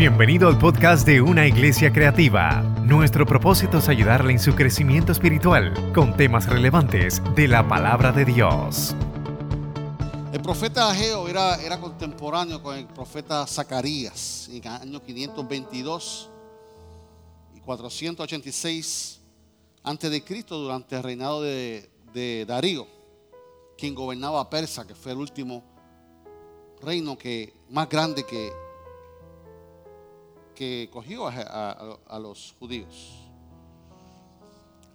Bienvenido al podcast de Una Iglesia Creativa. Nuestro propósito es ayudarle en su crecimiento espiritual con temas relevantes de la palabra de Dios. El profeta Ageo era, contemporáneo con el profeta Zacarías en el año 522 y 486 antes de Cristo durante el reinado de, de Darío, quien gobernaba Persa, que fue el último reino que, más grande que, que cogió a, los judíos.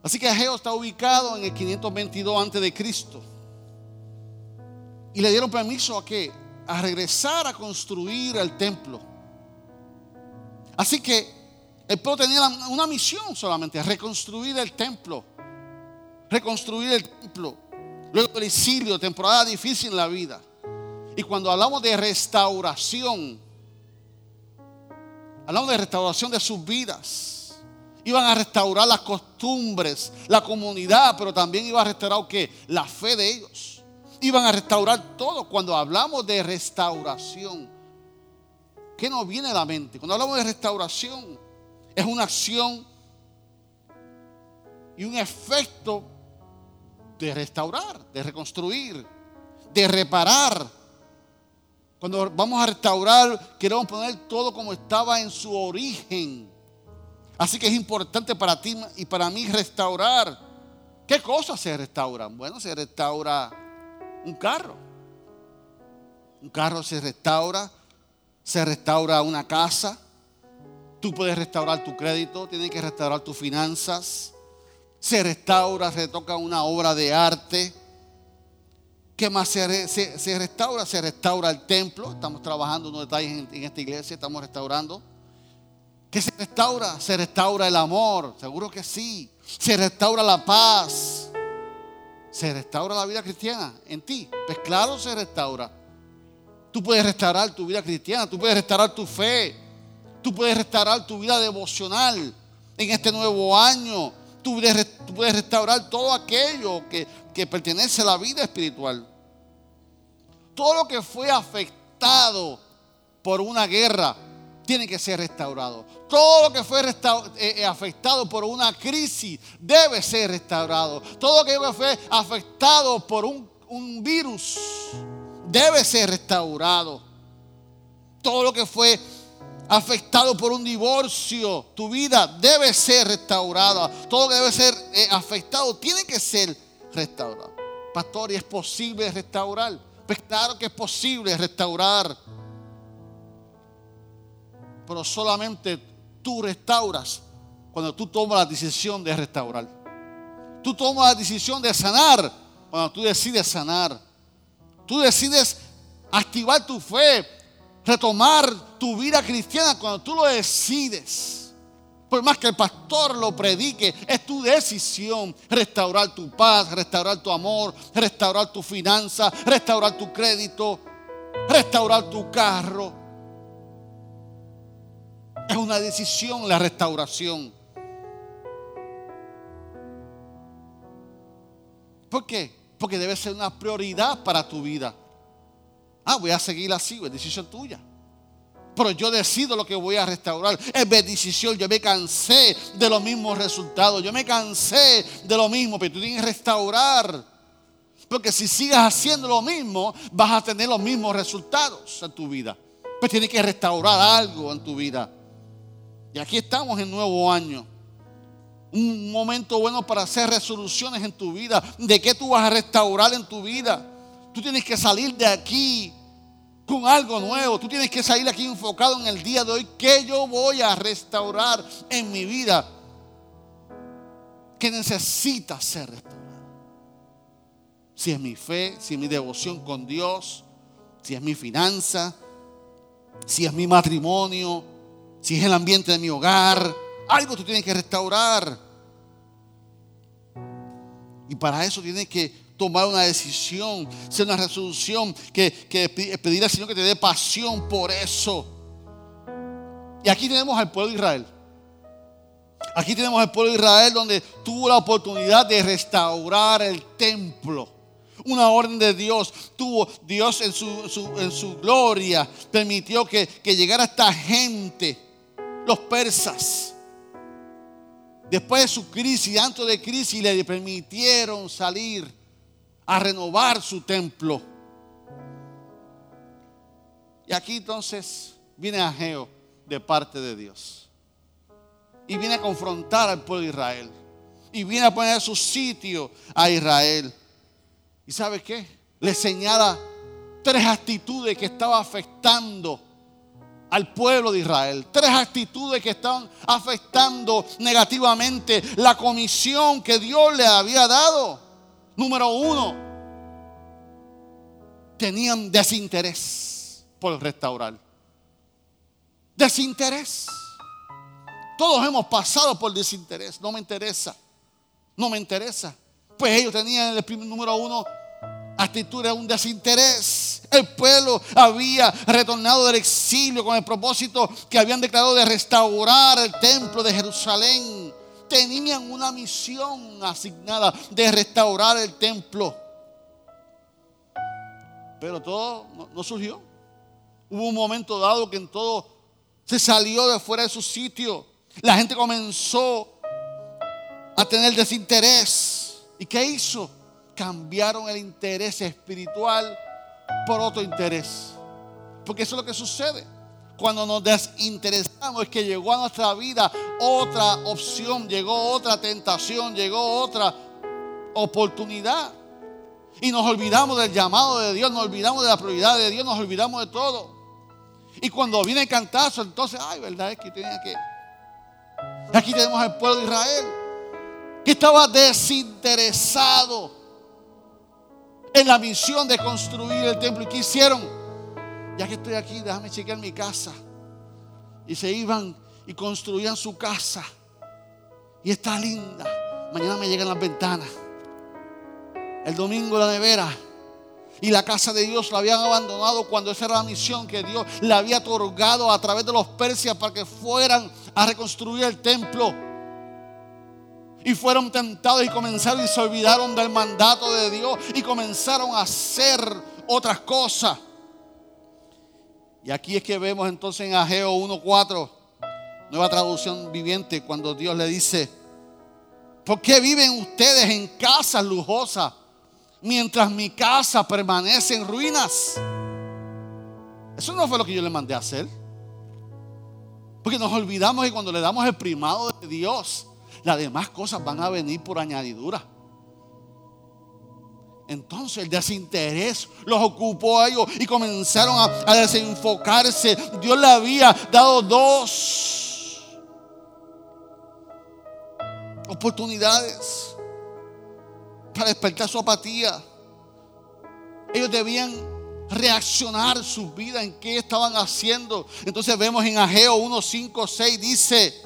Así que Ageo está ubicado en el 522 antes de Cristo. Y le dieron permiso a que a regresar a construir el templo. Así que el pueblo tenía una misión solamente, reconstruir el templo. Reconstruir el templo. Luego del exilio, temporada difícil en la vida. Y cuando hablamos de restauración, hablamos de restauración de sus vidas. Iban a restaurar las costumbres, la comunidad, pero también iba a restaurar ¿qué? la fe de ellos. Iban a restaurar todo. Cuando hablamos de restauración, ¿qué nos viene a la mente? Cuando hablamos de restauración, es una acción y un efecto de restaurar, de reconstruir, de reparar cuando vamos a restaurar, queremos poner todo como estaba en su origen. Así que es importante para ti y para mí restaurar. ¿Qué cosas se restauran? Bueno, se restaura un carro. Un carro se restaura. Se restaura una casa. Tú puedes restaurar tu crédito. Tienes que restaurar tus finanzas. Se restaura, se toca una obra de arte ¿Qué más se, restaura? Se restaura el templo. Estamos trabajando unos detalles en, esta iglesia, estamos restaurando. ¿Qué se restaura? Se restaura el amor, seguro que sí. Se restaura la paz. Se restaura la vida cristiana en ti. Pues claro, se restaura. Tú puedes restaurar tu vida cristiana, tú puedes restaurar tu fe, tú puedes restaurar tu vida devocional en este nuevo año. Tú puedes restaurar todo aquello que pertenece a la vida espiritual. Todo lo que fue afectado por una guerra tiene que ser restaurado. Todo lo que fue eh, eh, afectado por una crisis debe ser restaurado. Todo lo que fue afectado por un, un virus debe ser restaurado. Todo lo que fue afectado por un divorcio, tu vida debe ser restaurada. Todo lo que debe ser eh, afectado tiene que ser restaurar. Pastor, ¿y es posible restaurar? Pues claro que es posible restaurar. Pero solamente tú restauras cuando tú tomas la decisión de restaurar. Tú tomas la decisión de sanar cuando tú decides sanar. Tú decides activar tu fe, retomar tu vida cristiana cuando tú lo decides. Por más que el pastor lo predique, es tu decisión restaurar tu paz, restaurar tu amor, restaurar tu finanza, restaurar tu crédito, restaurar tu carro. Es una decisión la restauración. ¿Por qué? Porque debe ser una prioridad para tu vida. Ah, voy a seguir así, es decisión tuya pero yo decido lo que voy a restaurar. Es decisión. Yo me cansé de los mismos resultados. Yo me cansé de lo mismo, pero tú tienes que restaurar. Porque si sigues haciendo lo mismo, vas a tener los mismos resultados en tu vida. Pues tienes que restaurar algo en tu vida. Y aquí estamos en nuevo año. Un momento bueno para hacer resoluciones en tu vida. ¿De qué tú vas a restaurar en tu vida? Tú tienes que salir de aquí con algo nuevo. Tú tienes que salir aquí enfocado en el día de hoy. ¿Qué yo voy a restaurar en mi vida? Que necesita ser restaurado. Si es mi fe, si es mi devoción con Dios, si es mi finanza, si es mi matrimonio, si es el ambiente de mi hogar. Algo tú tienes que restaurar. Y para eso tienes que tomar una decisión, ser una resolución, que, que pedir al Señor que te dé pasión por eso. Y aquí tenemos al pueblo de Israel. Aquí tenemos al pueblo de Israel donde tuvo la oportunidad de restaurar el templo. una orden de Dios. Tuvo Dios en su, en su gloria, permitió que, que llegara esta gente, los persas. Después de su crisis, antes de crisis, le permitieron salir a renovar su templo. Y aquí entonces viene Ageo de parte de Dios. Y viene a confrontar al pueblo de Israel. Y viene a poner su sitio a Israel. ¿Y sabe qué? Le señala tres actitudes que estaban afectando al pueblo de Israel. Tres actitudes que estaban afectando negativamente la comisión que Dios le había dado. Número uno, tenían desinterés por restaurar. Desinterés. Todos hemos pasado por desinterés. No me interesa. No me interesa. Pues ellos tenían el primer número uno actitud de un desinterés. El pueblo había retornado del exilio con el propósito que habían declarado de restaurar el templo de Jerusalén. Tenían una misión asignada de restaurar el templo. Pero todo no, no surgió. Hubo un momento dado que en todo se salió de fuera de su sitio. La gente comenzó a tener desinterés. ¿Y qué hizo? Cambiaron el interés espiritual por otro interés. Porque eso es lo que sucede. Cuando nos desinteresamos es que llegó a nuestra vida otra opción, llegó otra tentación, llegó otra oportunidad. Y nos olvidamos del llamado de Dios, nos olvidamos de la prioridad de Dios, nos olvidamos de todo. Y cuando viene el cantazo, entonces, ay, verdad es que tenía que. Aquí tenemos al pueblo de Israel que estaba desinteresado en la misión de construir el templo. ¿Y qué hicieron? Ya que estoy aquí, déjame chequear mi casa. Y se iban y construían su casa. Y está linda. Mañana me llegan las ventanas. El domingo la nevera y la casa de Dios la habían abandonado cuando esa era la misión que Dios le había otorgado a través de los persias para que fueran a reconstruir el templo. Y fueron tentados y comenzaron y se olvidaron del mandato de Dios y comenzaron a hacer otras cosas. Y aquí es que vemos entonces en Ageo 1.4, nueva traducción viviente, cuando Dios le dice, ¿por qué viven ustedes en casas lujosas? mientras mi casa permanece en ruinas. Eso no fue lo que yo le mandé a hacer. Porque nos olvidamos que cuando le damos el primado de Dios, las demás cosas van a venir por añadidura. Entonces el desinterés los ocupó a ellos y comenzaron a, desenfocarse. Dios le había dado dos oportunidades para despertar su apatía. Ellos debían reaccionar sus vidas en qué estaban haciendo. Entonces vemos en Ageo 1, 5, 6 dice,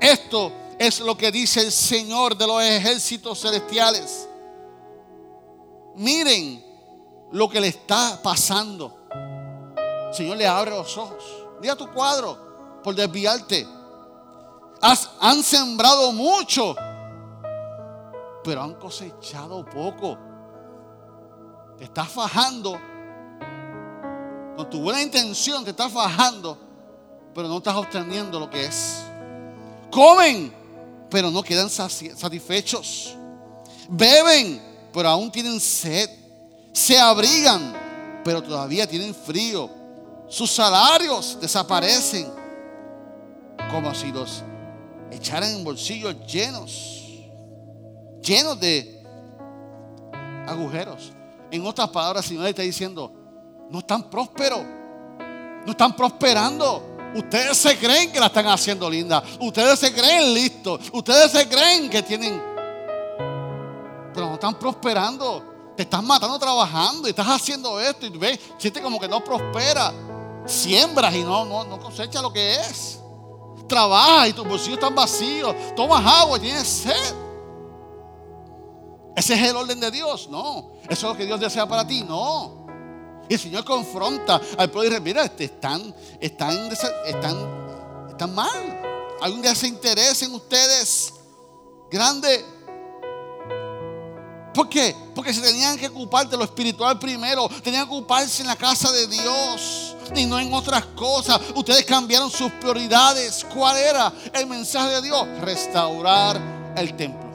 esto es lo que dice el Señor de los ejércitos celestiales. Miren lo que le está pasando. Señor le abre los ojos. Mira tu cuadro por desviarte. Has, han sembrado mucho pero han cosechado poco. Te estás fajando. Con tu buena intención te estás fajando, pero no estás obteniendo lo que es. Comen, pero no quedan satisfechos. Beben, pero aún tienen sed. Se abrigan, pero todavía tienen frío. Sus salarios desaparecen como si los echaran en bolsillos llenos llenos de agujeros. En otras palabras, el Señor está diciendo, no están prósperos, no están prosperando. Ustedes se creen que la están haciendo linda. Ustedes se creen listos. Ustedes se creen que tienen... Pero no están prosperando. Te estás matando trabajando y estás haciendo esto y ves, sientes como que no prospera. Siembras y no, no, no cosecha lo que es. Trabajas y tus bolsillos están vacíos. Tomas agua y tienes sed. ¿Ese es el orden de Dios? No. ¿Eso es lo que Dios desea para ti? No. Y el Señor confronta al pueblo y dice, mira, este, están, están, están, están mal. Hay un desinterés en ustedes grande. ¿Por qué? Porque se tenían que ocupar de lo espiritual primero, tenían que ocuparse en la casa de Dios y no en otras cosas. Ustedes cambiaron sus prioridades. ¿Cuál era el mensaje de Dios? Restaurar el templo.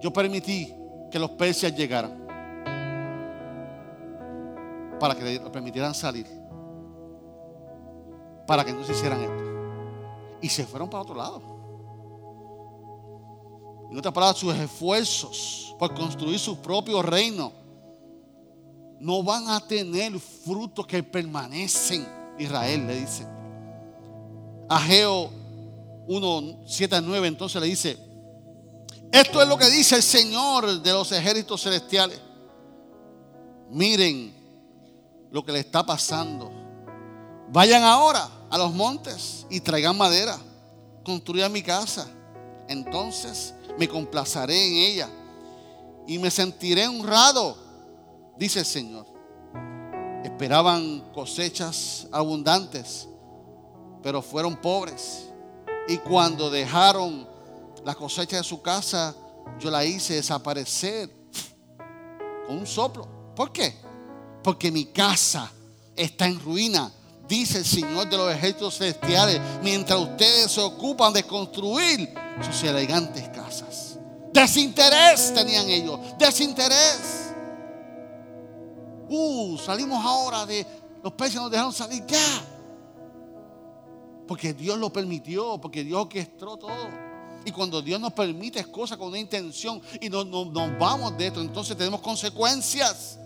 Yo permití que los persias llegaran para que le permitieran salir, para que no se hicieran esto. Y se fueron para otro lado. En otras palabras, sus esfuerzos por construir su propio reino no van a tener frutos que permanecen. Israel le dice. Ageo 1, 7 a 9 entonces le dice, esto es lo que dice el Señor de los ejércitos celestiales. Miren lo que le está pasando. Vayan ahora a los montes y traigan madera. Construyan mi casa. Entonces me complazaré en ella y me sentiré honrado, dice el Señor. Esperaban cosechas abundantes, pero fueron pobres. Y cuando dejaron la cosecha de su casa, yo la hice desaparecer con un soplo. ¿Por qué? Porque mi casa está en ruina, dice el Señor de los ejércitos celestiales, mientras ustedes se ocupan de construir sus elegantes casas. Desinterés tenían ellos, desinterés. Uh, salimos ahora de los peces nos dejaron salir ya. Porque Dios lo permitió, porque Dios orquestó todo. Y cuando Dios nos permite cosas con una intención y nos, nos, vamos de esto, entonces tenemos consecuencias.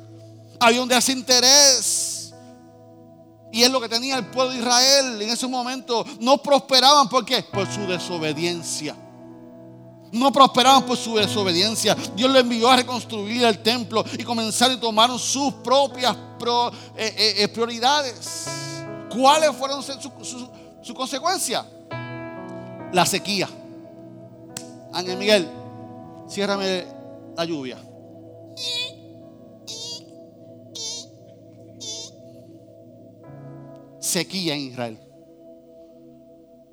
Hay un desinterés. Y es lo que tenía el pueblo de Israel en ese momento. No prosperaban, ¿por qué? Por su desobediencia. No prosperaban por su desobediencia. Dios le envió a reconstruir el templo y comenzaron y tomaron sus propias eh, eh, eh, prioridades. ¿Cuáles fueron sus su, su consecuencias? La sequía. Ángel Miguel, ciérrame la lluvia. Sequía en Israel.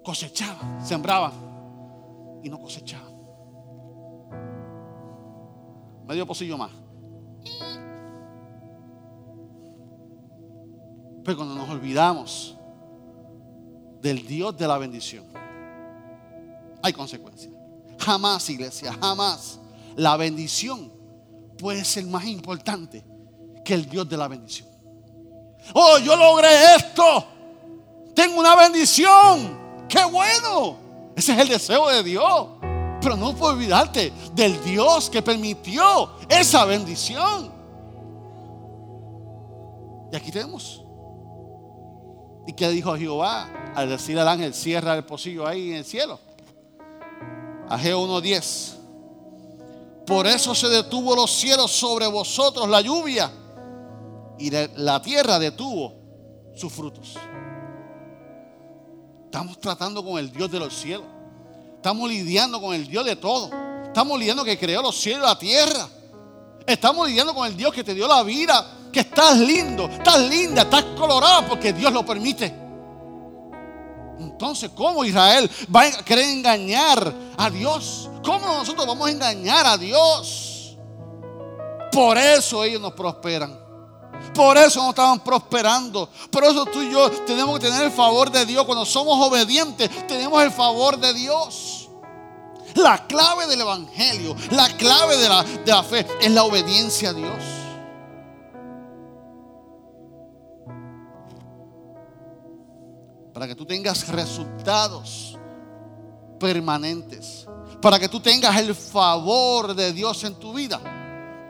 Cosechaban, sembraban y no cosechaban. Medio pocillo más. Pero cuando nos olvidamos del Dios de la bendición, hay consecuencias. Jamás, iglesia, jamás la bendición puede ser más importante que el Dios de la bendición. Oh, yo logré esto. Tengo una bendición. Qué bueno. Ese es el deseo de Dios. Pero no puedo olvidarte del Dios que permitió esa bendición. Y aquí tenemos. ¿Y qué dijo Jehová al decir al ángel, cierra el pocillo ahí en el cielo? Ageo 1.10. Por eso se detuvo los cielos sobre vosotros la lluvia y la tierra detuvo sus frutos. Estamos tratando con el Dios de los cielos. Estamos lidiando con el Dios de todo. Estamos lidiando que creó los cielos y la tierra. Estamos lidiando con el Dios que te dio la vida, que estás lindo, estás linda, estás colorado porque Dios lo permite. Entonces, ¿cómo Israel va a querer engañar a Dios? ¿Cómo nosotros vamos a engañar a Dios? Por eso ellos nos prosperan. Por eso no estaban prosperando. Por eso tú y yo tenemos que tener el favor de Dios. Cuando somos obedientes, tenemos el favor de Dios. La clave del Evangelio, la clave de la, de la fe es la obediencia a Dios. para que tú tengas resultados permanentes, para que tú tengas el favor de Dios en tu vida.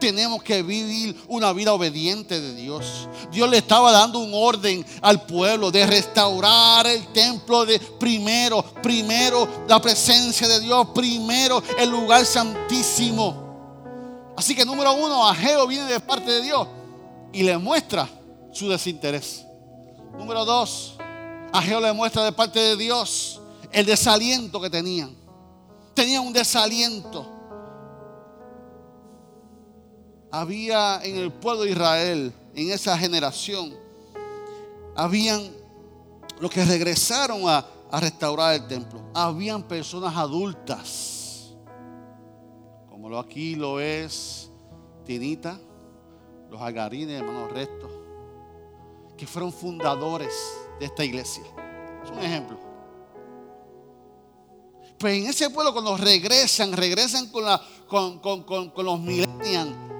Tenemos que vivir una vida obediente de Dios. Dios le estaba dando un orden al pueblo de restaurar el templo de primero, primero la presencia de Dios, primero el lugar santísimo. Así que número uno, Ageo viene de parte de Dios y le muestra su desinterés. Número dos, Ageo le muestra de parte de Dios el desaliento que tenían. Tenían un desaliento. Había en el pueblo de Israel, en esa generación, habían los que regresaron a, restaurar el templo. Habían personas adultas, como lo aquí lo es Tinita, los Agarines, hermanos Restos, que fueron fundadores de esta iglesia. Es un ejemplo. Pues en ese pueblo cuando regresan, regresan con, con los millennials,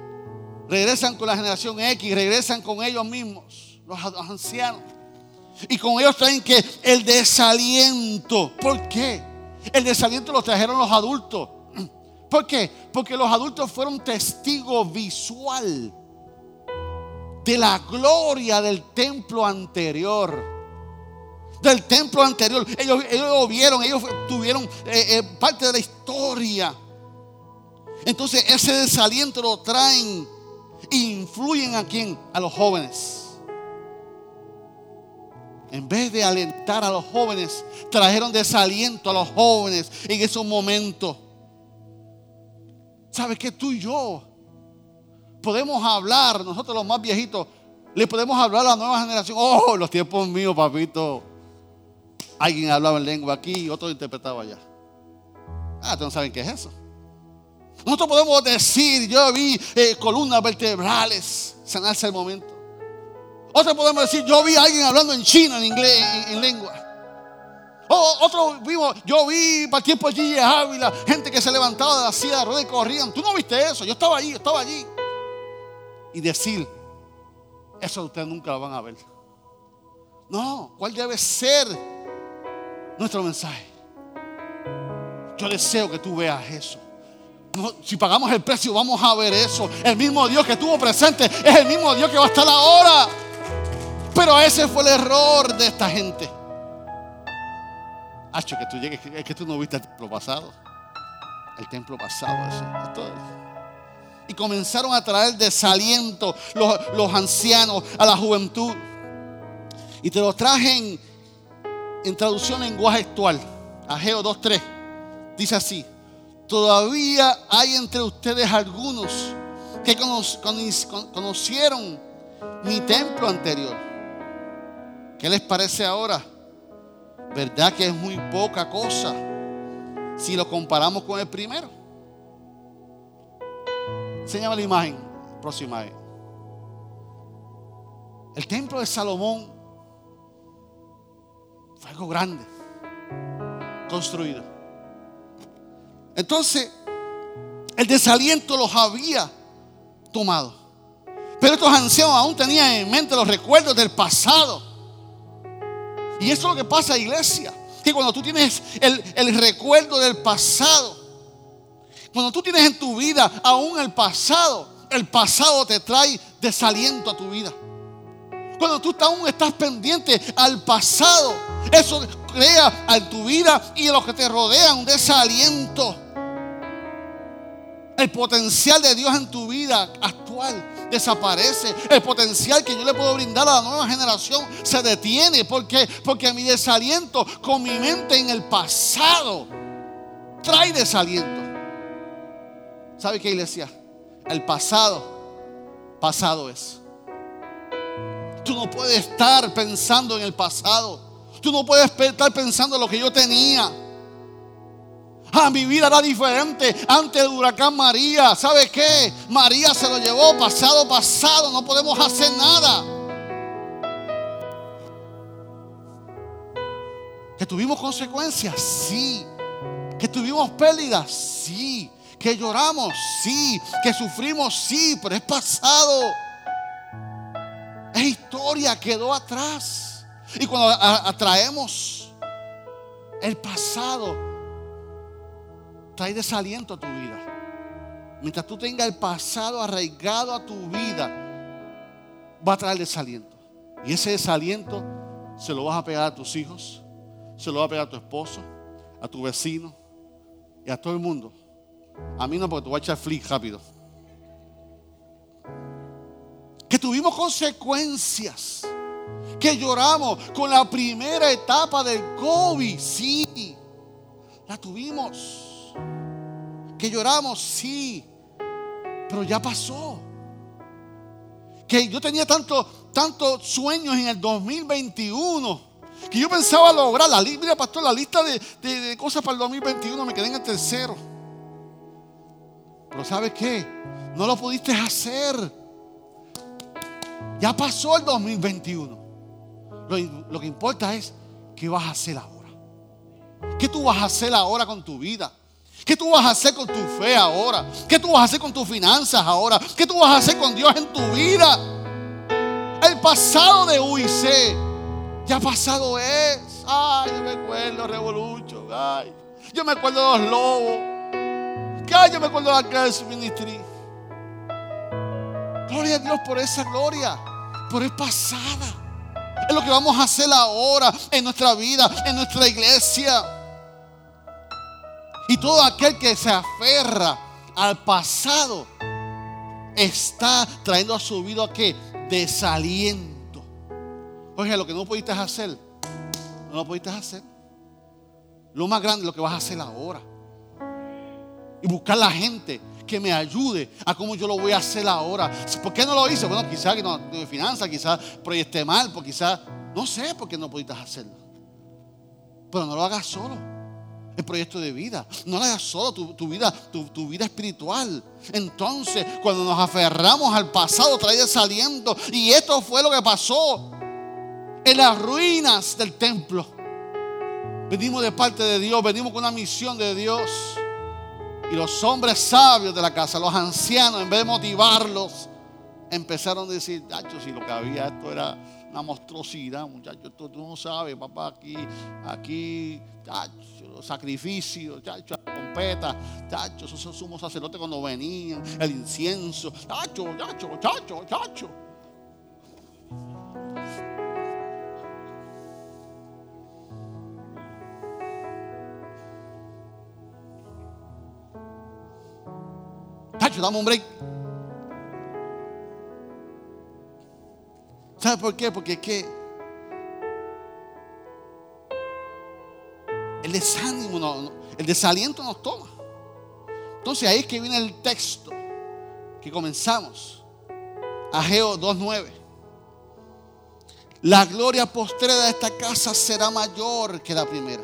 regresan con la generación X, regresan con ellos mismos, los ancianos. Y con ellos traen que el desaliento. ¿Por qué? El desaliento lo trajeron los adultos. ¿Por qué? Porque los adultos fueron testigo visual de la gloria del templo anterior. Del templo anterior. Ellos, lo vieron, ellos tuvieron eh, eh, parte de la historia. Entonces ese desaliento lo traen influyen a quién? A los jóvenes en vez de alentar a los jóvenes, trajeron desaliento a los jóvenes en esos momentos. ¿Sabes que tú y yo podemos hablar, nosotros los más viejitos, le podemos hablar a la nueva generación? Oh, los tiempos míos, papito. Alguien hablaba en lengua aquí, otro interpretaba allá. Ah, ustedes no saben qué es eso. Nosotros podemos decir, yo vi eh, columnas vertebrales sanarse el momento. Otro podemos decir, yo vi a alguien hablando en chino, en inglés, en, lengua. O, otro vimos, yo vi para el tiempo Gigi Ávila, gente que se levantaba de la silla de ruedas y corrían. Tú no viste eso, yo estaba allí, estaba allí. Y decir, eso ustedes nunca lo van a ver. No, ¿cuál debe ser nuestro mensaje? Yo deseo que tú veas eso. Si pagamos el precio, vamos a ver eso. El mismo Dios que estuvo presente es el mismo Dios que va a estar ahora. Pero ese fue el error de esta gente. Hacho, que tú llegues, es que tú no viste el pasado. El templo pasado, eso. Y comenzaron a traer desaliento los, los ancianos a la juventud. Y te lo traje en, traducción lenguaje actual. Ageo 2.3. Dice así. Todavía hay entre ustedes algunos que conocieron mi templo anterior ¿Qué les parece ahora? ¿Verdad que es muy poca cosa si lo comparamos con el primero? Enséñame la imagen, próxima imagen. El templo de Salomón fue algo grande, construido. Entonces, el desaliento los había tomado. Pero estos ancianos aún tenían en mente los recuerdos del pasado y eso es lo que pasa, iglesia. Que cuando tú tienes el, recuerdo del pasado, cuando tú tienes en tu vida aún el pasado, el pasado te trae desaliento a tu vida. Cuando tú aún estás pendiente al pasado, eso crea en tu vida y en los que te rodean un desaliento. El potencial de Dios en tu vida actual desaparece. El potencial que yo le puedo brindar a la nueva generación se detiene. ¿Por Porque mi desaliento con mi mente en el pasado trae desaliento. ¿Sabe qué iglesia? El pasado, pasado es. Tú no puedes estar pensando en el pasado. Tú no puedes estar pensando en lo que yo tenía. Ah, mi vida era diferente antes del huracán María. ¿Sabe qué? María se lo llevó pasado, pasado. No podemos hacer nada. Que tuvimos consecuencias, sí. Que tuvimos pérdidas, sí. Que lloramos, sí. Que sufrimos, sí. Pero es pasado. Es historia, quedó atrás. Y cuando atraemos el pasado, trae desaliento a tu vida. Mientras tú tengas el pasado arraigado a tu vida, va a traer desaliento. Y ese desaliento se lo vas a pegar a tus hijos, se lo vas a pegar a tu esposo, a tu vecino y a todo el mundo. A mí no, porque te voy a echar flick rápido. Que tuvimos consecuencias. Que lloramos con la primera etapa del COVID. Sí, la tuvimos que lloramos, sí, pero ya pasó. Que yo tenía tantos tanto sueños en el 2021 que yo pensaba lograr la mira pastor, la lista de, cosas para el 2021 me quedé en el tercero. Pero ¿sabes qué? No lo pudiste hacer. Ya pasó el 2021. Lo, lo que importa es qué vas a hacer ahora. ¿Qué tú vas a hacer ahora con tu vida? ¿Qué tú vas a hacer con tu fe ahora? ¿Qué tú vas a hacer con tus finanzas ahora? ¿Qué tú vas a hacer con Dios en tu vida? El pasado de UIC ya pasado es. Ay, yo me acuerdo Revolution. Ay, yo me acuerdo de los lobos. Ay, yo me acuerdo de la Grace Ministry. Gloria a Dios por esa gloria. Por es pasada. Es lo que vamos a hacer ahora en nuestra vida, en nuestra iglesia. Y todo aquel que se aferra al pasado está trayendo a su vida que desaliento. Oye, lo que no pudiste hacer, no lo pudiste hacer. Lo más grande es lo que vas a hacer ahora. Y buscar la gente que me ayude a cómo yo lo voy a hacer ahora. ¿Por qué no lo hice? Bueno, quizás no de finanzas, quizás proyecté mal, porque quizás, no sé por qué no pudiste hacerlo. Pero no lo hagas solo el proyecto de vida. No lo hagas solo tu, vida, tu, vida espiritual. Entonces, cuando nos aferramos al pasado, trae saliendo. Y esto fue lo que pasó en las ruinas del templo. Venimos de parte de Dios, venimos con una misión de Dios. Y los hombres sabios de la casa, los ancianos, en vez de motivarlos, empezaron a decir, Tacho, si lo que había esto era una monstruosidad, muchachos, tú, no sabes, papá, aquí, aquí, chacho, los sacrificios, chacho, la trompeta, chacho, esos sumos sacerdotes cuando venían, el incienso, chacho, chacho, chacho, chacho. Chacho, dame un break. ¿Sabe por qué? Porque que el desánimo, el desaliento nos toma. Entonces ahí es que viene el texto que comenzamos. Ageo 2.9. La gloria postrera de esta casa será mayor que la primera.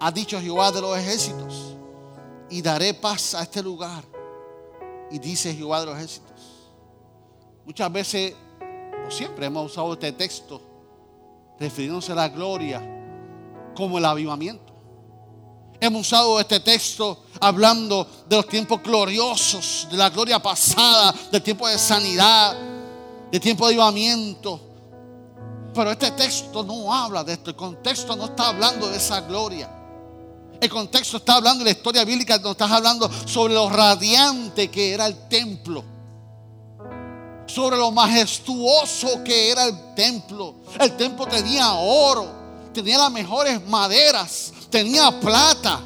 Ha dicho Jehová de los ejércitos. Y daré paz a este lugar. Y dice Jehová de los ejércitos. Muchas veces siempre hemos usado este texto refiriéndose a la gloria como el avivamiento. Hemos usado este texto hablando de los tiempos gloriosos, de la gloria pasada, del tiempo de sanidad, del tiempo de avivamiento. Pero este texto no habla de esto. El contexto no está hablando de esa gloria. El contexto está hablando de la historia bíblica, no estás hablando sobre lo radiante que era el templo sobre lo majestuoso que era el templo. El templo tenía oro, tenía las mejores maderas, tenía plata.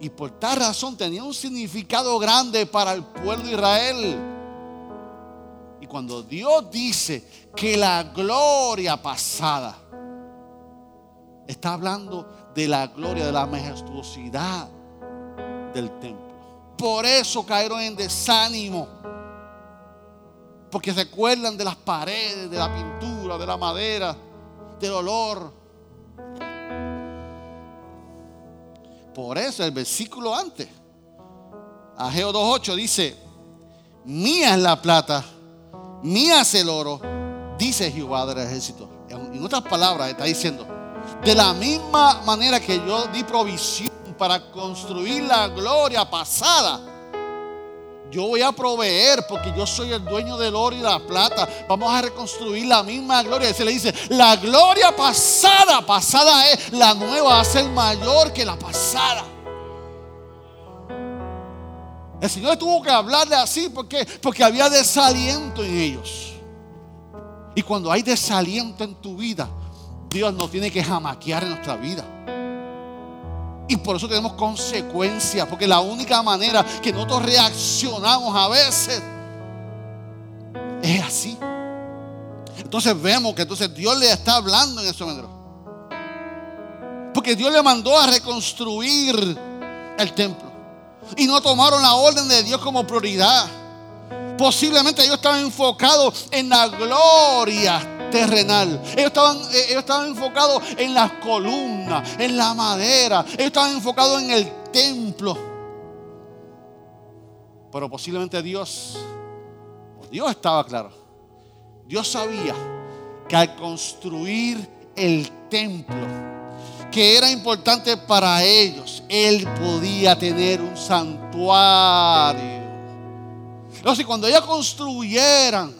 Y por tal razón tenía un significado grande para el pueblo de Israel. Y cuando Dios dice que la gloria pasada, está hablando de la gloria, de la majestuosidad del templo. Por eso cayeron en desánimo porque recuerdan de las paredes, de la pintura, de la madera, del olor. Por eso el versículo antes, Ageo 2.8 dice, mía es la plata, mía es el oro, dice Jehová del ejército. En otras palabras está diciendo, de la misma manera que yo di provisión para construir la gloria pasada, yo voy a proveer porque yo soy el dueño del oro y la plata. Vamos a reconstruir la misma gloria. Se le dice, la gloria pasada, pasada es, la nueva va a ser mayor que la pasada. El Señor tuvo que hablarle así porque, porque había desaliento en ellos. Y cuando hay desaliento en tu vida, Dios no tiene que jamaquear en nuestra vida. Y por eso tenemos consecuencias, porque la única manera que nosotros reaccionamos a veces es así. Entonces vemos que entonces Dios le está hablando en ese momento. Porque Dios le mandó a reconstruir el templo. Y no tomaron la orden de Dios como prioridad. Posiblemente ellos estaban enfocados en la gloria terrenal. Ellos estaban, eh, ellos estaban enfocados en las columnas, en la madera. Ellos estaban enfocados en el templo. Pero posiblemente Dios, Dios estaba claro. Dios sabía que al construir el templo, que era importante para ellos, Él podía tener un santuario. Entonces, cuando ellos construyeran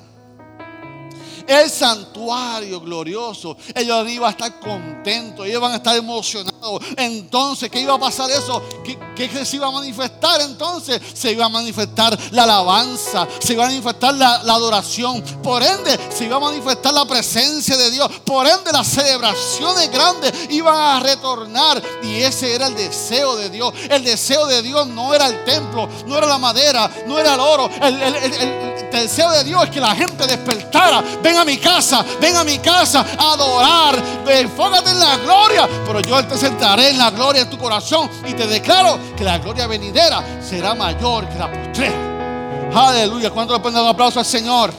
el santuario glorioso, ellos iban a estar contentos, ellos iban a estar emocionados. Entonces, ¿qué iba a pasar eso? ¿Qué, se iba a manifestar entonces? Se iba a manifestar la alabanza, se iba a manifestar la, adoración. Por ende, se iba a manifestar la presencia de Dios. Por ende, las celebraciones grandes iban a retornar. Y ese era el deseo de Dios. El deseo de Dios no era el templo, no era la madera, no era el oro. El, el deseo de Dios es que la gente despertara. Ven a mi casa, ven a mi casa a adorar. Enfócate en la gloria. Pero yo te sentaré en la gloria en tu corazón y te declaro que la gloria venidera será mayor que la postrera. Aleluya. ¿Cuánto le ponen un aplauso al Señor?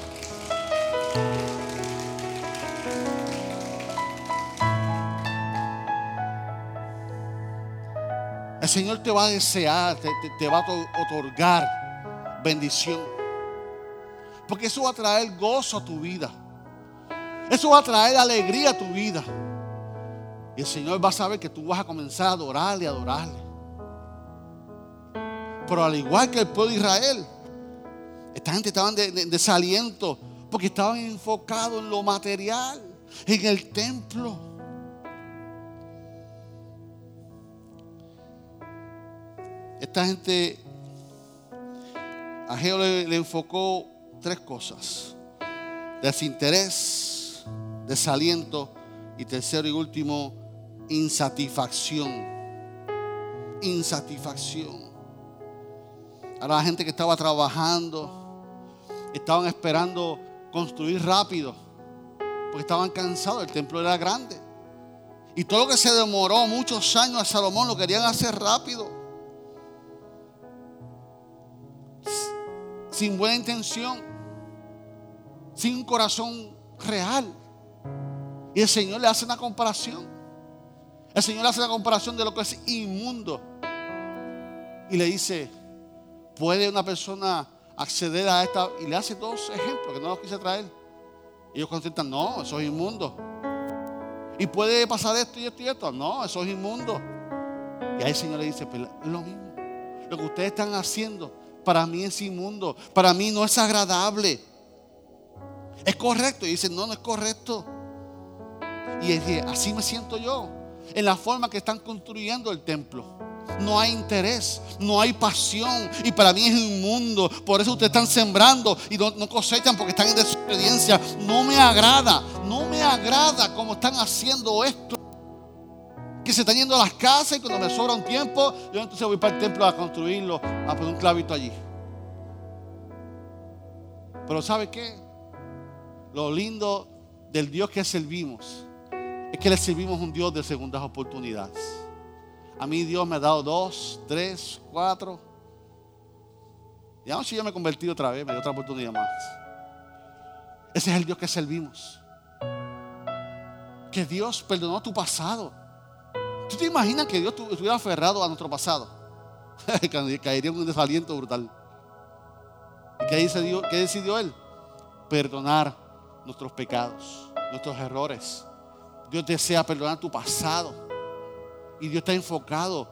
El Señor te va a desear, te va a otorgar bendición. Porque eso va a traer gozo a tu vida. Eso va a traer alegría a tu vida. El Señor va a saber que tú vas a comenzar a adorarle, adorarle. Pero al igual que el pueblo de Israel, esta gente estaba de, desaliento porque estaban enfocados en lo material, en el templo. Esta gente, a Geo le enfocó tres cosas. Desinterés, desaliento y tercero y último, insatisfacción. Insatisfacción. Ahora la gente que estaba trabajando, estaban esperando construir rápido, porque estaban cansados, el templo era grande. Y todo lo que se demoró muchos años a Salomón lo querían hacer rápido. Sin buena intención, sin un corazón real. Y el Señor le hace una comparación. El Señor hace una comparación de lo que es inmundo. Y le dice, ¿puede una persona acceder a esta? Y le hace dos ejemplos que no los quise traer. Y ellos contestan, no, eso es inmundo. ¿Y puede pasar esto y esto y esto? No, eso es inmundo. Y ahí el Señor le dice, pues lo mismo. Lo que ustedes están haciendo para mí es inmundo. Para mí no es agradable. ¿Es correcto? Y dice, no, no es correcto. Y así me siento yo, en la forma que están construyendo el templo. No hay interés, no hay pasión. Y para mí es inmundo. Por eso ustedes están sembrando y no, cosechan porque están en desobediencia. No me agrada, no me agrada cómo están haciendo esto. Que se están yendo a las casas y cuando me sobra un tiempo, yo entonces voy para el templo a construirlo, a poner un clavito allí. Pero ¿sabe qué? Lo lindo del Dios que servimos es que le servimos un Dios de segundas oportunidades. A mí Dios me ha dado dos, tres, cuatro. Y aún si yo me he convertido otra vez, me dio otra oportunidad más. Ese es el Dios que servimos. Que Dios perdonó tu pasado. ¿Tú te imaginas que Dios estuviera aferrado a nuestro pasado? Caería en un desaliento brutal. ¿Y qué, qué decidió Él? Perdonar nuestros pecados, nuestros errores Dios desea perdonar tu pasado. Y Dios está enfocado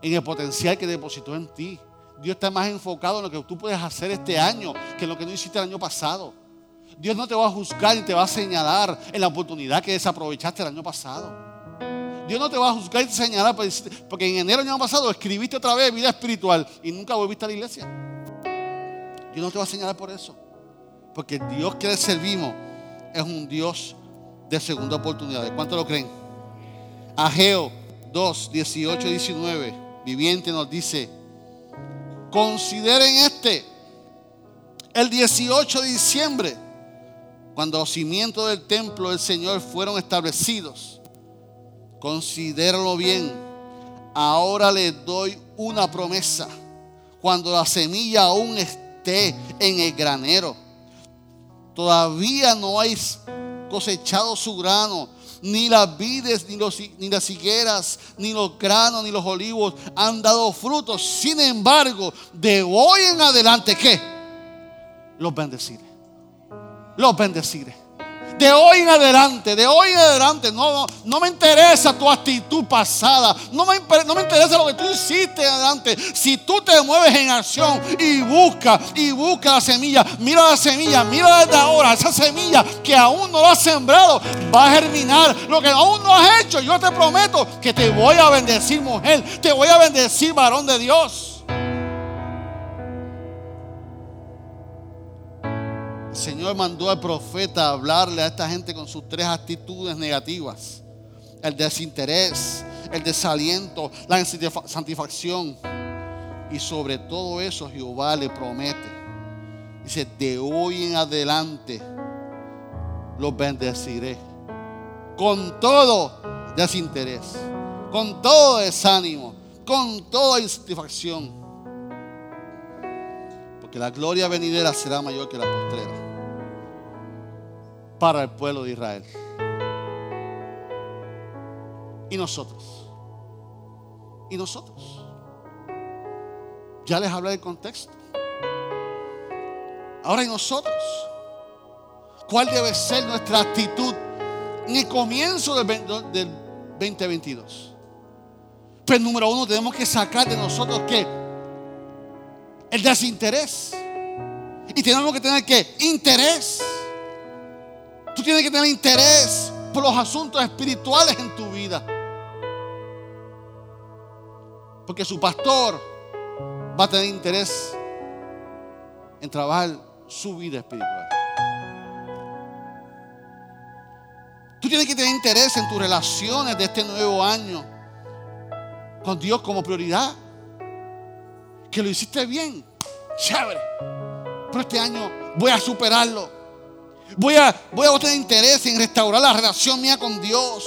en el potencial que depositó en ti. Dios está más enfocado en lo que tú puedes hacer este año que en lo que no hiciste el año pasado. Dios no te va a juzgar y te va a señalar en la oportunidad que desaprovechaste el año pasado. Dios no te va a juzgar y señalar porque en enero del año pasado escribiste otra vez vida espiritual y nunca volviste a la iglesia. Dios no te va a señalar por eso. Porque el Dios que le servimos es un Dios de segunda oportunidad. ¿Cuánto lo creen? Ageo 2, 18, 19, viviente nos dice, consideren este, el 18 de diciembre, cuando los cimientos del templo del Señor fueron establecidos. Considérenlo bien. Ahora les doy una promesa. Cuando la semilla aún esté en el granero, todavía no hay cosechado su grano ni las vides, ni, los, ni las higueras, ni los granos, ni los olivos han dado frutos. Sin embargo, de hoy en adelante, ¿qué? Los bendeciré. Los bendeciré. De hoy en adelante, de hoy en adelante, no, no, me interesa tu actitud pasada, no me, no me interesa lo que tú hiciste adelante. Si tú te mueves en acción y busca y busca la semilla, mira la semilla, mira desde ahora, esa semilla que aún no lo has sembrado, va a germinar. Lo que aún no has hecho, yo te prometo que te voy a bendecir, mujer, te voy a bendecir, varón de Dios. Señor mandó al profeta a hablarle a esta gente con sus tres actitudes negativas. El desinterés, el desaliento, la santifacción. Y sobre todo eso Jehová le promete. Dice, de hoy en adelante los bendeciré. Con todo desinterés, con todo desánimo, con toda insatisfacción. Porque la gloria venidera será mayor que la postrera para el pueblo de Israel. Y nosotros. Y nosotros. Ya les hablé del contexto. Ahora y nosotros. ¿Cuál debe ser nuestra actitud el comienzo del, 2022? Pues número uno, tenemos que sacar de nosotros que el desinterés. Y tenemos que tener que interés. Tú tienes que tener interés por los asuntos espirituales en tu vida. Porque su pastor va a tener interés en trabajar su vida espiritual. Tú tienes que tener interés en tus relaciones de este nuevo año con Dios como prioridad. Que lo hiciste bien, chévere. Pero este año voy a superarlo. Voy a, voy a tener interés en restaurar la relación mía con Dios.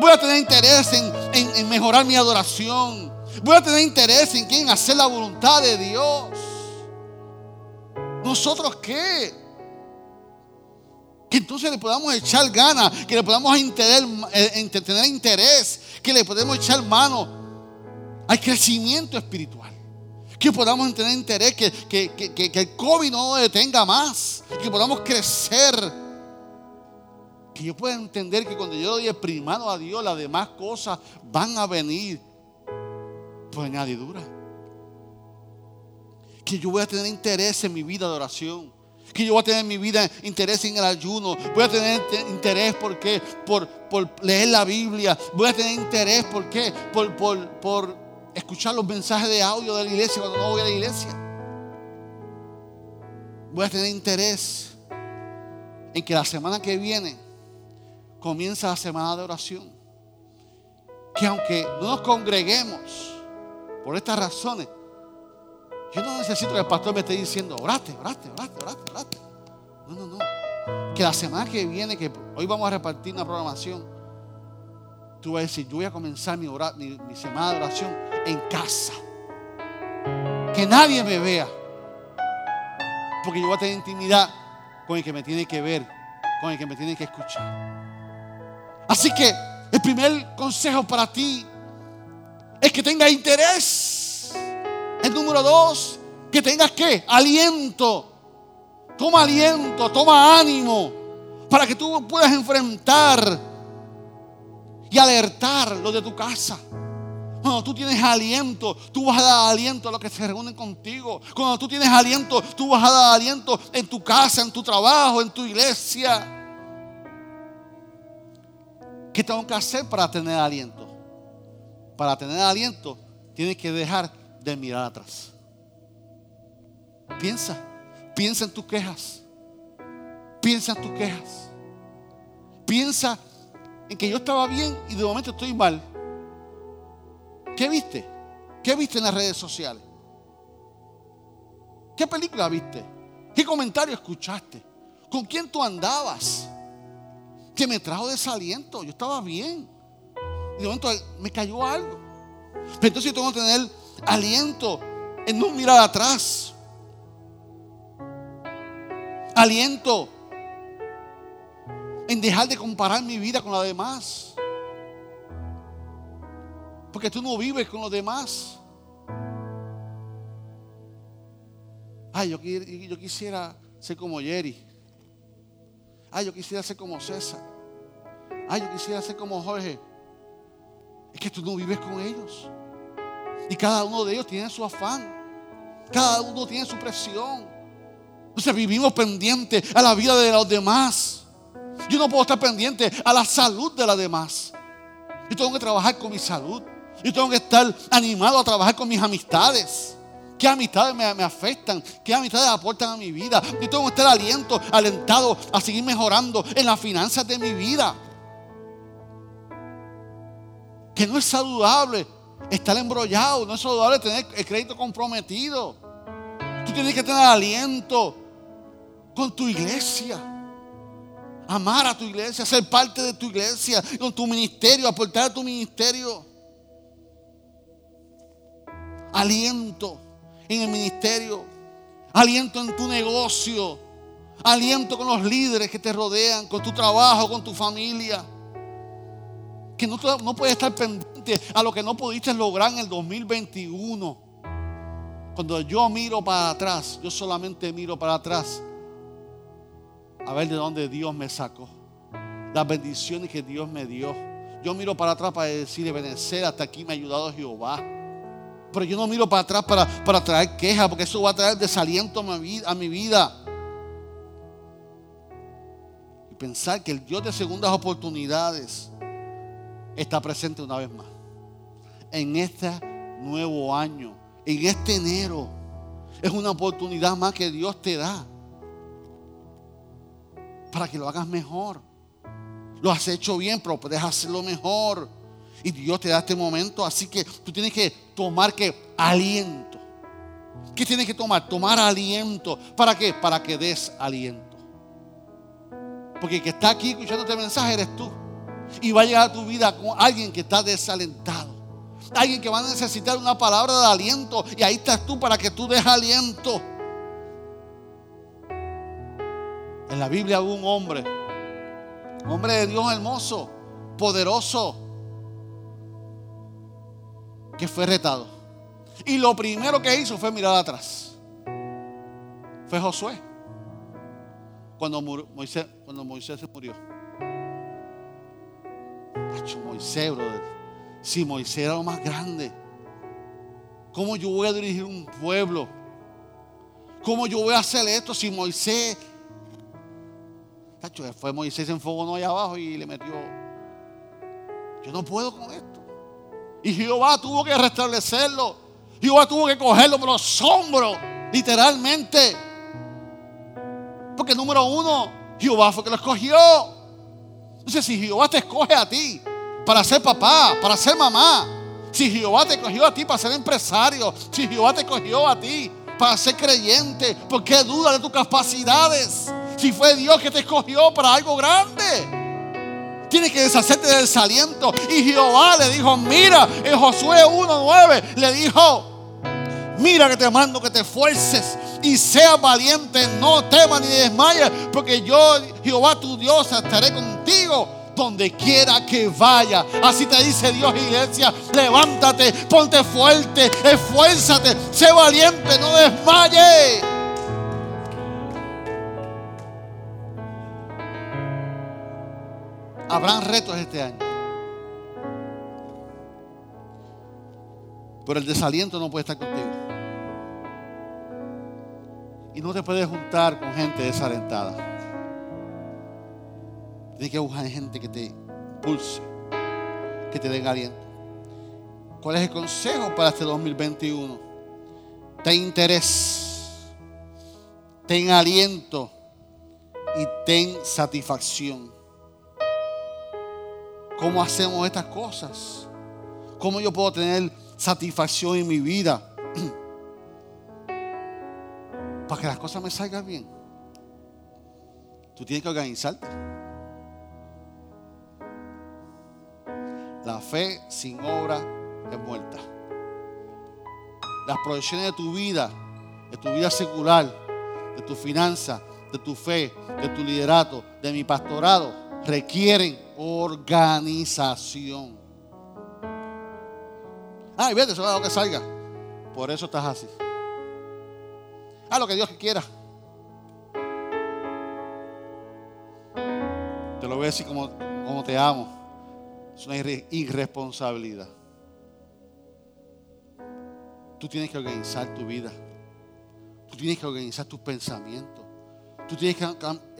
Voy a tener interés en, mejorar mi adoración. Voy a tener interés en, en hacer la voluntad de Dios. ¿Nosotros qué? Que entonces le podamos echar ganas, que le podamos eh, tener interés, que le podemos echar mano al crecimiento espiritual que podamos tener interés, que, que, el COVID no detenga más, que podamos crecer. Que yo pueda entender que cuando yo doy el primado a Dios, las demás cosas van a venir por añadidura. Que yo voy a tener interés en mi vida de oración. Que yo voy a tener en mi vida interés en el ayuno. Voy a tener interés porque por, por leer la Biblia. Voy a tener interés por qué? Por, por, por escuchar los mensajes de audio de la iglesia cuando no voy a la iglesia. Voy a tener interés en que la semana que viene comienza la semana de oración. Que aunque no nos congreguemos por estas razones, yo no necesito que el pastor me esté diciendo, orate, orate, orate, orate, orate. No, no, no. Que la semana que viene, que hoy vamos a repartir una programación, tú vas a decir, yo voy a comenzar mi, mi semana de oración en casa. Que nadie me vea. Porque yo voy a tener intimidad con el que me tiene que ver, con el que me tiene que escuchar. Así que el primer consejo para ti es que tengas interés. El número dos, que tengas que aliento. Toma aliento, toma ánimo para que tú puedas enfrentar y alertar lo de tu casa. Cuando tú tienes aliento, tú vas a dar aliento a los que se reúnen contigo. Cuando tú tienes aliento, tú vas a dar aliento en tu casa, en tu trabajo, en tu iglesia. ¿Qué tengo que hacer para tener aliento? Para tener aliento, tienes que dejar de mirar atrás. Piensa, piensa en tus quejas. Piensa en tus quejas. Piensa en que yo estaba bien y de momento estoy mal. ¿Qué viste? ¿Qué viste en las redes sociales? ¿Qué película viste? ¿Qué comentario escuchaste? ¿Con quién tú andabas? Que me trajo desaliento. Yo estaba bien. Y de momento me cayó algo. Pero entonces yo tengo que tener aliento en no mirar atrás. Aliento en dejar de comparar mi vida con la demás. Porque tú no vives con los demás. Ay, yo, yo quisiera ser como Jerry. Ay, yo quisiera ser como César. Ay, yo quisiera ser como Jorge. Es que tú no vives con ellos. Y cada uno de ellos tiene su afán. Cada uno tiene su presión. Entonces vivimos pendientes a la vida de los demás. Yo no puedo estar pendiente a la salud de los demás. Yo tengo que trabajar con mi salud. Yo tengo que estar animado a trabajar con mis amistades. ¿Qué amistades me, afectan? ¿Qué amistades aportan a mi vida? Yo tengo que estar aliento, alentado a seguir mejorando en las finanzas de mi vida. Que no es saludable estar embrollado, no es saludable tener el crédito comprometido. Tú tienes que tener aliento con tu iglesia. Amar a tu iglesia, ser parte de tu iglesia, con tu ministerio, aportar a tu ministerio. Aliento en el ministerio, aliento en tu negocio, aliento con los líderes que te rodean, con tu trabajo, con tu familia. Que no, no puedes estar pendiente a lo que no pudiste lograr en el 2021. Cuando yo miro para atrás, yo solamente miro para atrás a ver de dónde Dios me sacó. Las bendiciones que Dios me dio. Yo miro para atrás para decirle, benecer, hasta aquí me ha ayudado Jehová. Pero yo no miro para atrás para, para traer quejas, porque eso va a traer desaliento a mi vida. Y pensar que el Dios de segundas oportunidades está presente una vez más. En este nuevo año, en este enero, es una oportunidad más que Dios te da para que lo hagas mejor. Lo has hecho bien, pero puedes hacerlo mejor. Y Dios te da este momento, así que tú tienes que tomar que aliento. ¿Qué tienes que tomar? Tomar aliento. ¿Para qué? Para que des aliento. Porque el que está aquí escuchando este mensaje eres tú. Y va a llegar a tu vida con alguien que está desalentado. Alguien que va a necesitar una palabra de aliento. Y ahí estás tú para que tú des aliento. En la Biblia hubo un hombre. Un hombre de Dios hermoso, poderoso que fue retado. Y lo primero que hizo fue mirar atrás. Fue Josué. Cuando Moisés, cuando Moisés se murió. Moisés, Si Moisés era lo más grande. ¿Cómo yo voy a dirigir un pueblo? ¿Cómo yo voy a hacer esto si Moisés... Fue Moisés en fuego no allá abajo y le metió... Yo no puedo con esto. Y Jehová tuvo que restablecerlo. Jehová tuvo que cogerlo por los hombros, literalmente. Porque número uno, Jehová fue que lo escogió. Entonces, si Jehová te escoge a ti para ser papá, para ser mamá, si Jehová te escogió a ti para ser empresario, si Jehová te escogió a ti para ser creyente, ¿por qué duda de tus capacidades? Si fue Dios que te escogió para algo grande. Tienes que deshacerte del desaliento. Y Jehová le dijo, mira, en Josué 1.9 le dijo, mira que te mando que te esfuerces y seas valiente, no temas ni desmayes, porque yo, Jehová tu Dios, estaré contigo donde quiera que vaya. Así te dice Dios, iglesia, levántate, ponte fuerte, esfuérzate, sé valiente, no desmayes. Habrán retos este año. Pero el desaliento no puede estar contigo. Y no te puedes juntar con gente desalentada. Tienes que buscar gente que te pulse, que te den aliento. ¿Cuál es el consejo para este 2021? Ten interés, ten aliento y ten satisfacción. ¿Cómo hacemos estas cosas? ¿Cómo yo puedo tener satisfacción en mi vida? Para que las cosas me salgan bien. Tú tienes que organizarte. La fe sin obra es muerta. Las proyecciones de tu vida, de tu vida secular, de tu finanza, de tu fe, de tu liderato, de mi pastorado, requieren organización. Ay, vete, eso es lo que salga. Por eso estás así. Haz lo que Dios quiera. Te lo voy a decir como, como te amo. Es una irresponsabilidad. Tú tienes que organizar tu vida. Tú tienes que organizar tus pensamientos. Tú tienes que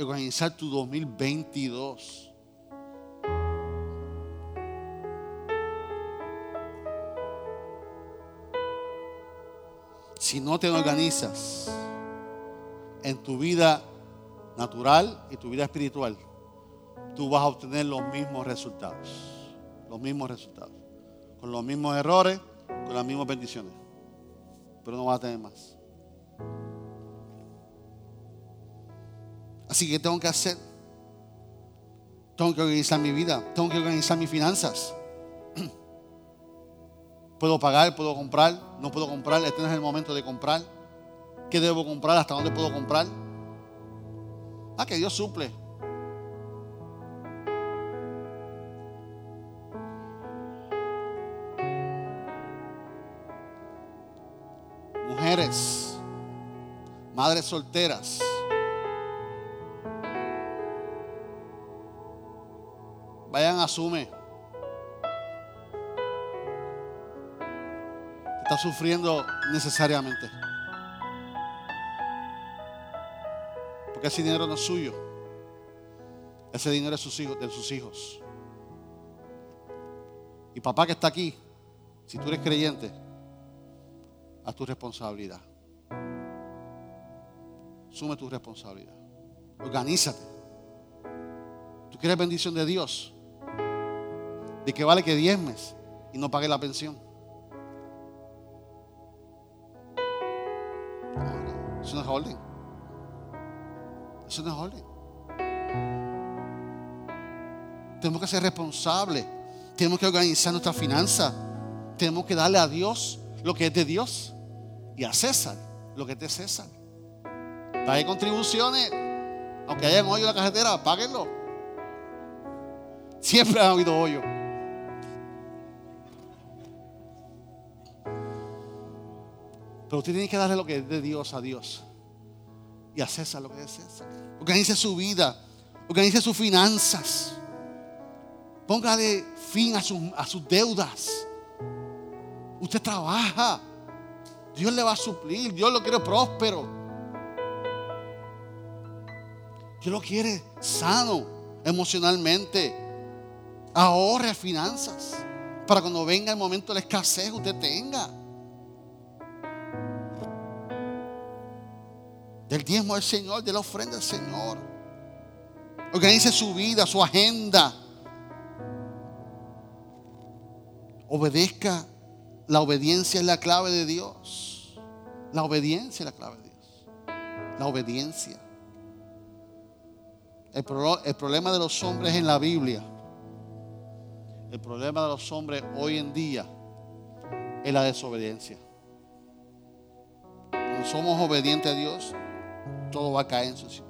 organizar tu 2022. Si no te organizas en tu vida natural y tu vida espiritual, tú vas a obtener los mismos resultados. Los mismos resultados. Con los mismos errores, con las mismas bendiciones. Pero no vas a tener más. Así que tengo que hacer. Tengo que organizar mi vida. Tengo que organizar mis finanzas. Puedo pagar, puedo comprar, no puedo comprar. Este no es el momento de comprar. ¿Qué debo comprar? ¿Hasta dónde puedo comprar? Ah, que Dios suple. Mujeres, madres solteras. Vayan, asume. Está sufriendo necesariamente. Porque ese dinero no es suyo. Ese dinero es sus hijos, de sus hijos. Y papá que está aquí, si tú eres creyente, haz tu responsabilidad. Sume tu responsabilidad. Organízate. Tú quieres bendición de Dios. De que vale que diezmes y no pagues la pensión. Eso no es orden. Tenemos que ser responsables. Tenemos que organizar nuestra finanza. Tenemos que darle a Dios lo que es de Dios y a César lo que es de César. Pague contribuciones, aunque haya hoyo en la cajetera, páguenlo. Siempre ha habido hoyo. Pero usted tiene que darle lo que es de Dios a Dios. Y a César lo que es César. Organice su vida. Organice sus finanzas. Póngale fin a, a sus deudas. Usted trabaja. Dios le va a suplir. Dios lo quiere próspero. Dios lo quiere sano emocionalmente. Ahorre finanzas. Para cuando venga el momento de la escasez, usted tenga. Del diezmo del Señor, de la ofrenda del Señor. Organice su vida, su agenda. Obedezca. La obediencia es la clave de Dios. La obediencia es la clave de Dios. La obediencia. El, el problema de los hombres en la Biblia, el problema de los hombres hoy en día es la desobediencia. Cuando somos obedientes a Dios, todo va a caer en su sitio.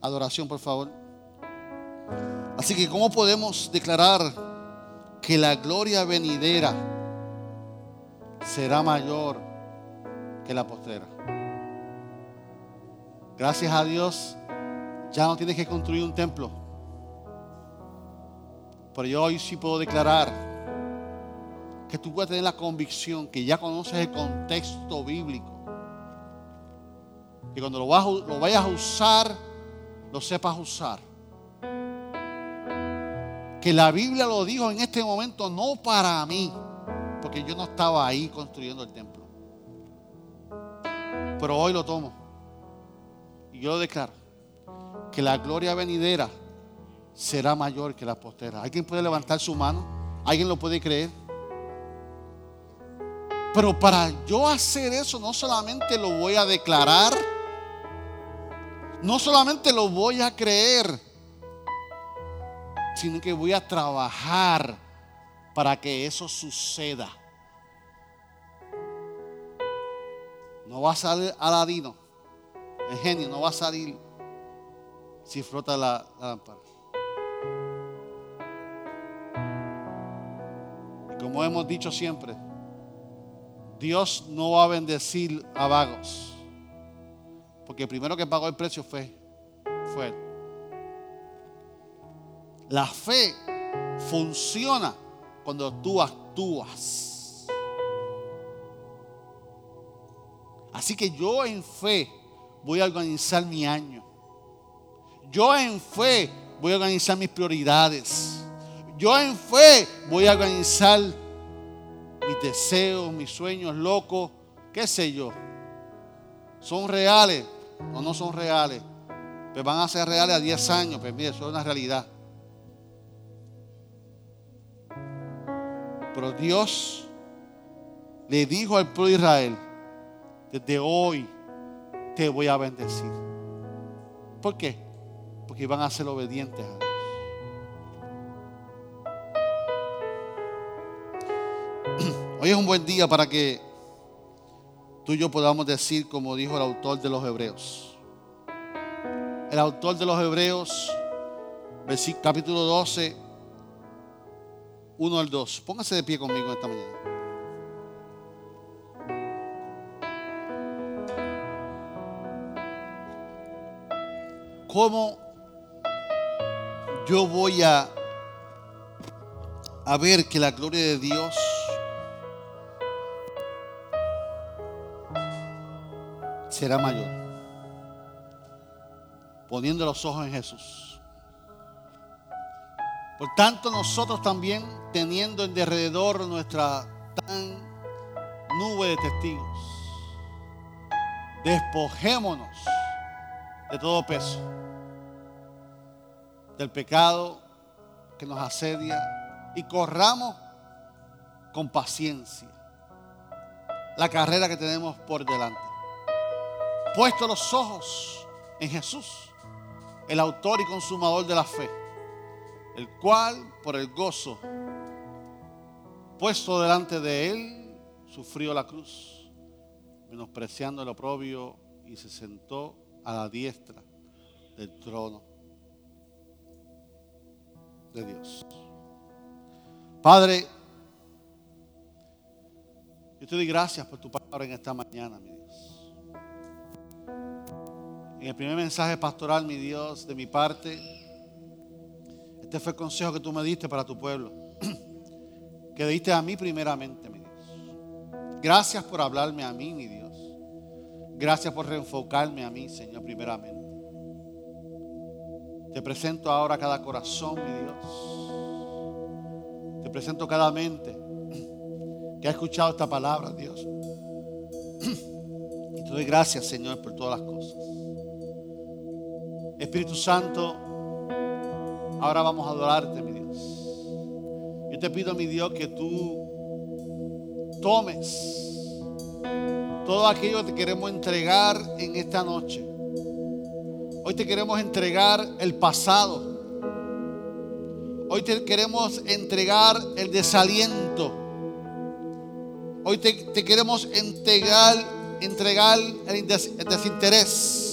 Adoración, por favor. Así que, ¿cómo podemos declarar que la gloria venidera será mayor que la postrera? Gracias a Dios, ya no tienes que construir un templo. Pero yo hoy sí puedo declarar que tú puedes tener la convicción que ya conoces el contexto bíblico que cuando lo, vayas a usar, lo sepas usar. Que la Biblia lo dijo en este momento no para mí, porque yo no estaba ahí construyendo el templo. Pero hoy lo tomo. Y yo lo declaro. Que la gloria venidera será mayor que la postera. ¿Alguien puede levantar su mano? ¿Alguien lo puede creer? Pero para yo hacer eso no solamente lo voy a declarar, no solamente lo voy a creer, sino que voy a trabajar para que eso suceda. No va a salir Aladino, el genio, no va a salir si frota la, la lámpara. Y como hemos dicho siempre, Dios no va a bendecir a vagos. Porque el primero que pagó el precio fue, fue. La fe funciona cuando tú actúas. Así que yo en fe voy a organizar mi año. Yo en fe voy a organizar mis prioridades. Yo en fe voy a organizar mis deseos, mis sueños locos, qué sé yo. ¿Son reales o no son reales? Pues van a ser reales a 10 años, pues mire, eso es una realidad. Pero Dios le dijo al pueblo de Israel, desde hoy te voy a bendecir. ¿Por qué? Porque iban a ser obedientes a Dios. Hoy es un buen día para que tú y yo podamos decir como dijo el autor de los Hebreos. El autor de los Hebreos, capítulo 12, 1 al 2. Póngase de pie conmigo esta mañana. ¿Cómo yo voy a, a ver que la gloria de Dios será mayor? Poniendo los ojos en Jesús. Por tanto, nosotros también, teniendo en derredor nuestra tan nube de testigos, despojémonos de todo peso, del pecado que nos asedia y corramos con paciencia la carrera que tenemos por delante. Puesto los ojos en Jesús, el autor y consumador de la fe el cual por el gozo puesto delante de él sufrió la cruz, menospreciando el oprobio y se sentó a la diestra del trono de Dios. Padre, yo te doy gracias por tu palabra en esta mañana, mi Dios. En el primer mensaje pastoral, mi Dios, de mi parte, este fue el consejo que tú me diste para tu pueblo. Que diste a mí primeramente, mi Dios. Gracias por hablarme a mí, mi Dios. Gracias por reenfocarme a mí, Señor, primeramente. Te presento ahora cada corazón, mi Dios. Te presento cada mente que ha escuchado esta palabra, Dios. Y te doy gracias, Señor, por todas las cosas. Espíritu Santo, Ahora vamos a adorarte, mi Dios. Yo te pido, mi Dios, que tú tomes todo aquello que te queremos entregar en esta noche. Hoy te queremos entregar el pasado. Hoy te queremos entregar el desaliento. Hoy te, queremos entregar, entregar el desinterés.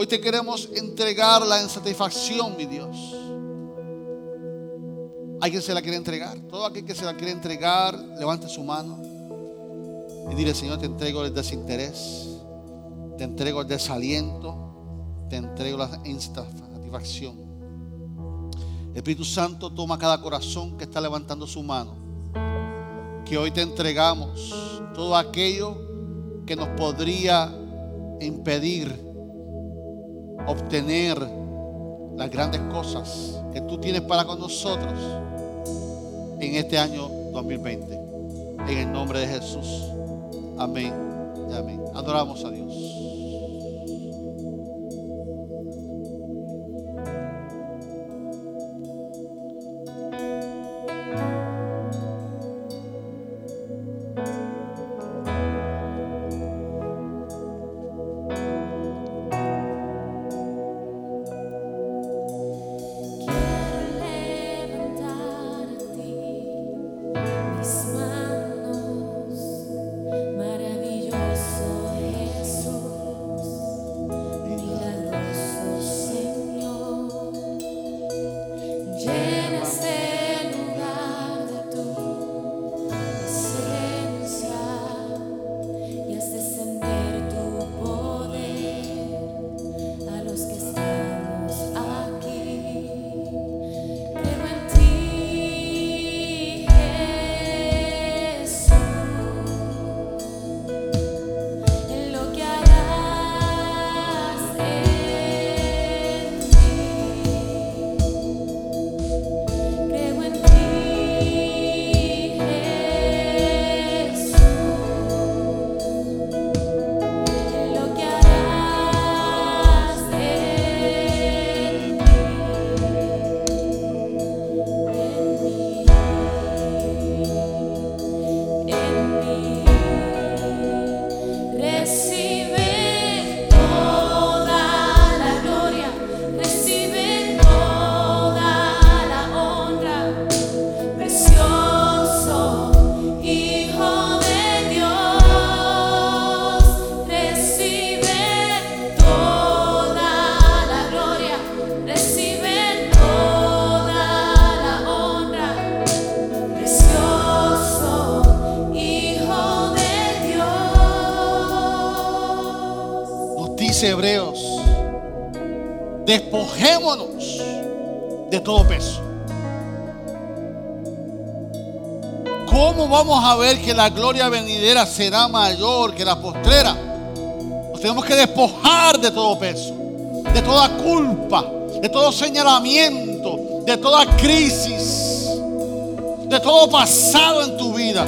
Hoy te queremos entregar la insatisfacción, mi Dios. ¿Alguien se la quiere entregar? Todo aquel que se la quiere entregar, levante su mano y dile, Señor, te entrego el desinterés, te entrego el desaliento, te entrego la insatisfacción. Espíritu Santo, toma cada corazón que está levantando su mano. Que hoy te entregamos todo aquello que nos podría impedir obtener las grandes cosas que tú tienes para con nosotros en este año 2020. En el nombre de Jesús. Amén amén. Adoramos a Dios. La gloria venidera será mayor que la postrera? Nos tenemos que despojar de todo peso, de toda culpa, de todo señalamiento, de toda crisis, de todo pasado en tu vida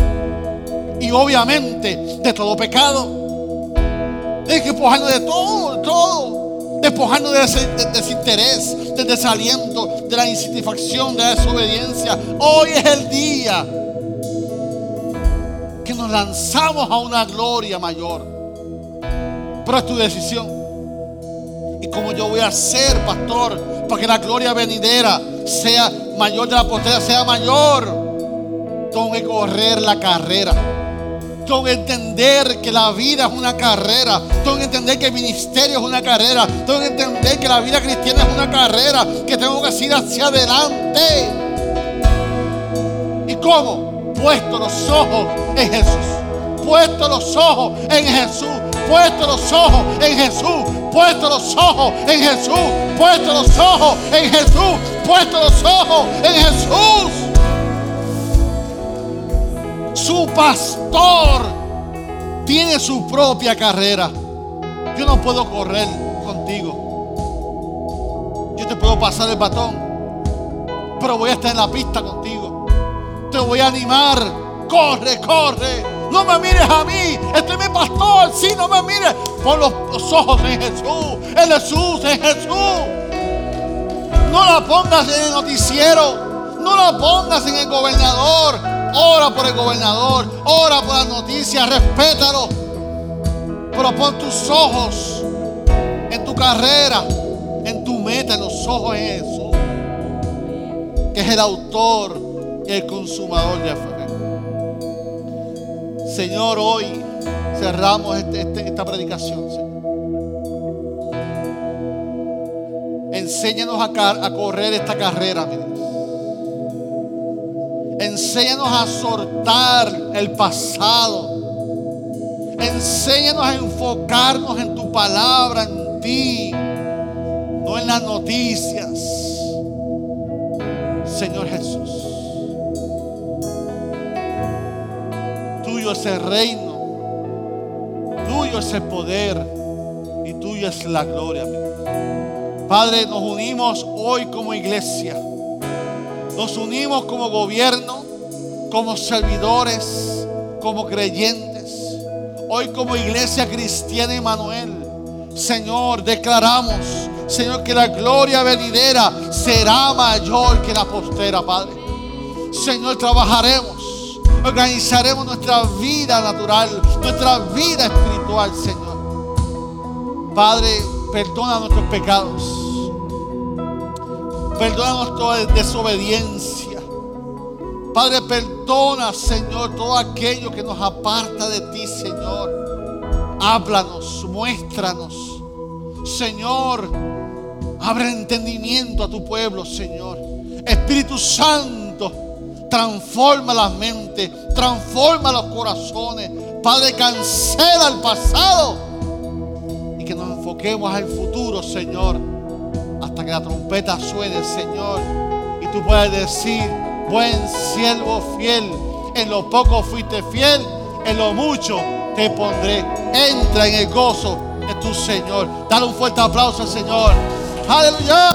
y obviamente de todo pecado. Tienes que despojarnos de todo, todo. Despojarnos de desinterés, del desaliento, de la insatisfacción, de la desobediencia. Hoy es el día lanzamos a una gloria mayor. Pero es tu decisión. Y como yo voy a hacer, pastor, para que la gloria venidera sea mayor de la postera, sea mayor, tengo que correr la carrera. Tengo que entender que la vida es una carrera. Tengo que entender que el ministerio es una carrera. Tengo que entender que la vida cristiana es una carrera. Que tengo que ir hacia adelante. ¿Y cómo? Puesto los ojos en Jesús. Puesto los ojos en Jesús. Puesto los ojos en Jesús. Puesto los ojos en Jesús. Puesto los ojos en Jesús. Puesto los ojos en Jesús su pastor tiene su propia carrera. Yo no puedo correr contigo. Yo te puedo pasar el batón, pero voy a estar en la pista contigo. Te voy a animar. Corre, corre. No me mires a mí. Este es mi pastor. Sí, no me mires. Pon los, ojos en Jesús. En Jesús, en Jesús. No la pongas en el noticiero. No la pongas en el gobernador. Ora por el gobernador, ora por las noticias, respétalo. Pero pon tus ojos en tu carrera, en tu meta, en los ojos de Jesús, que es el autor el consumador de fe. Señor, hoy cerramos este, este, esta predicación, Señor. Enséñanos a, a correr esta carrera, mi Dios. Enséñanos a soltar el pasado. Enséñanos a enfocarnos en tu palabra, en ti, no en las noticias. Señor Jesús, tuyo es el reino, tuyo es el poder y tuyo es la gloria. Padre, nos unimos hoy como iglesia nos unimos como gobierno, como servidores, como creyentes. Hoy como iglesia cristiana Emanuel, Señor, declaramos, Señor, que la gloria venidera será mayor que la postera, Padre. Señor, trabajaremos, organizaremos nuestra vida natural, nuestra vida espiritual, Señor. Padre, perdona nuestros pecados. Perdónanos toda desobediencia. Padre, perdona, Señor, todo aquello que nos aparta de ti, Señor. Háblanos, muéstranos. Señor, abre entendimiento a tu pueblo, Señor. Espíritu Santo, transforma las mentes, transforma los corazones. Padre, cancela el pasado y que nos enfoquemos al futuro, Señor hasta que la trompeta suene, Señor. Y tú puedes decir, buen siervo fiel, en lo poco fuiste fiel, en lo mucho te pondré. Entra en el gozo de tu Señor. Dale un fuerte aplauso al Señor. Aleluya.